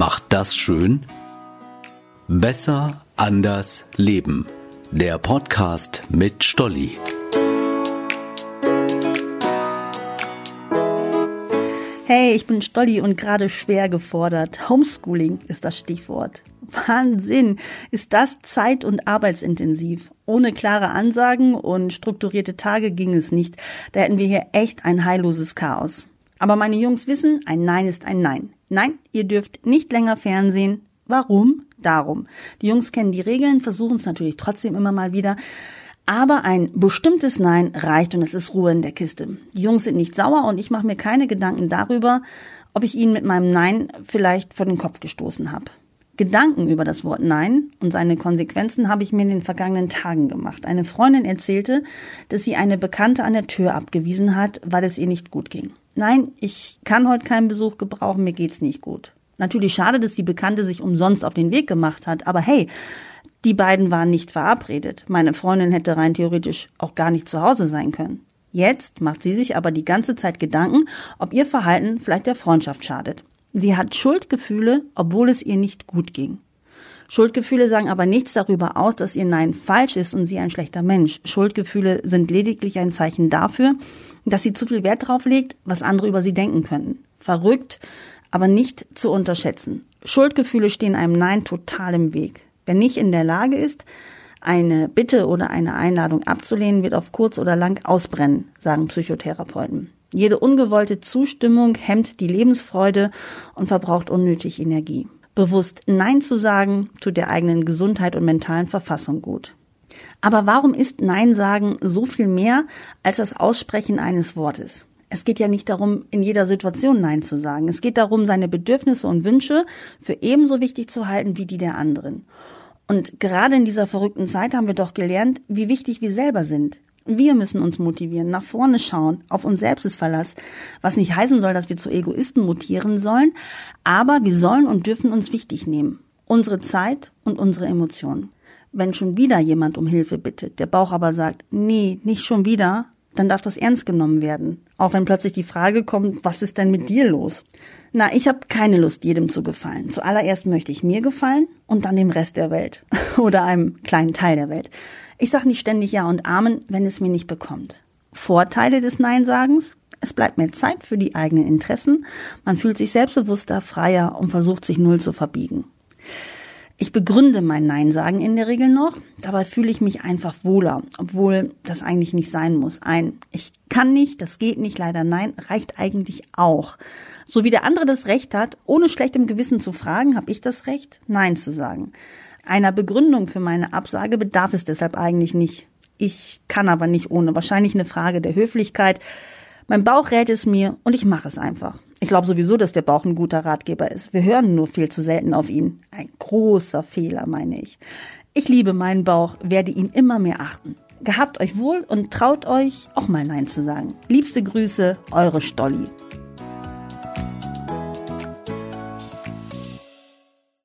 macht das schön? Besser, anders, leben. Der Podcast mit Stolli. Hey, ich bin Stolli und gerade schwer gefordert. Homeschooling ist das Stichwort. Wahnsinn, ist das zeit- und arbeitsintensiv. Ohne klare Ansagen und strukturierte Tage ging es nicht. Da hätten wir hier echt ein heilloses Chaos. Aber meine Jungs wissen, ein Nein ist ein Nein. Nein, ihr dürft nicht länger Fernsehen. Warum? Darum. Die Jungs kennen die Regeln, versuchen es natürlich trotzdem immer mal wieder. Aber ein bestimmtes Nein reicht und es ist Ruhe in der Kiste. Die Jungs sind nicht sauer und ich mache mir keine Gedanken darüber, ob ich ihnen mit meinem Nein vielleicht vor den Kopf gestoßen habe. Gedanken über das Wort Nein und seine Konsequenzen habe ich mir in den vergangenen Tagen gemacht. Eine Freundin erzählte, dass sie eine Bekannte an der Tür abgewiesen hat, weil es ihr nicht gut ging. Nein, ich kann heute keinen Besuch gebrauchen, mir geht's nicht gut. Natürlich schade, dass die Bekannte sich umsonst auf den Weg gemacht hat, aber hey, die beiden waren nicht verabredet. Meine Freundin hätte rein theoretisch auch gar nicht zu Hause sein können. Jetzt macht sie sich aber die ganze Zeit Gedanken, ob ihr Verhalten vielleicht der Freundschaft schadet. Sie hat Schuldgefühle, obwohl es ihr nicht gut ging. Schuldgefühle sagen aber nichts darüber aus, dass ihr Nein falsch ist und sie ein schlechter Mensch. Schuldgefühle sind lediglich ein Zeichen dafür, dass sie zu viel Wert darauf legt, was andere über sie denken könnten. Verrückt, aber nicht zu unterschätzen. Schuldgefühle stehen einem Nein total im Weg. Wer nicht in der Lage ist, eine Bitte oder eine Einladung abzulehnen, wird auf kurz oder lang ausbrennen, sagen Psychotherapeuten. Jede ungewollte Zustimmung hemmt die Lebensfreude und verbraucht unnötig Energie. Bewusst Nein zu sagen, tut der eigenen Gesundheit und mentalen Verfassung gut. Aber warum ist Nein sagen so viel mehr als das Aussprechen eines Wortes? Es geht ja nicht darum, in jeder Situation Nein zu sagen. Es geht darum, seine Bedürfnisse und Wünsche für ebenso wichtig zu halten wie die der anderen. Und gerade in dieser verrückten Zeit haben wir doch gelernt, wie wichtig wir selber sind. Wir müssen uns motivieren, nach vorne schauen, auf uns selbst ist Verlass. Was nicht heißen soll, dass wir zu Egoisten mutieren sollen, aber wir sollen und dürfen uns wichtig nehmen. Unsere Zeit und unsere Emotionen. Wenn schon wieder jemand um Hilfe bittet, der Bauch aber sagt, nee, nicht schon wieder, dann darf das ernst genommen werden. Auch wenn plötzlich die Frage kommt, was ist denn mit dir los? Na, ich habe keine Lust, jedem zu gefallen. Zuallererst möchte ich mir gefallen und dann dem Rest der Welt oder einem kleinen Teil der Welt. Ich sage nicht ständig Ja und Amen, wenn es mir nicht bekommt. Vorteile des Neinsagens? Es bleibt mehr Zeit für die eigenen Interessen. Man fühlt sich selbstbewusster, freier und versucht sich null zu verbiegen. Ich begründe mein Nein sagen in der Regel noch, dabei fühle ich mich einfach wohler, obwohl das eigentlich nicht sein muss. Ein Ich kann nicht, das geht nicht, leider nein, reicht eigentlich auch. So wie der andere das Recht hat, ohne schlechtem Gewissen zu fragen, habe ich das Recht, Nein zu sagen. Einer Begründung für meine Absage bedarf es deshalb eigentlich nicht. Ich kann aber nicht ohne. Wahrscheinlich eine Frage der Höflichkeit. Mein Bauch rät es mir und ich mache es einfach. Ich glaube sowieso, dass der Bauch ein guter Ratgeber ist. Wir hören nur viel zu selten auf ihn. Ein großer Fehler, meine ich. Ich liebe meinen Bauch, werde ihn immer mehr achten. Gehabt euch wohl und traut euch, auch mal Nein zu sagen. Liebste Grüße, eure Stolli.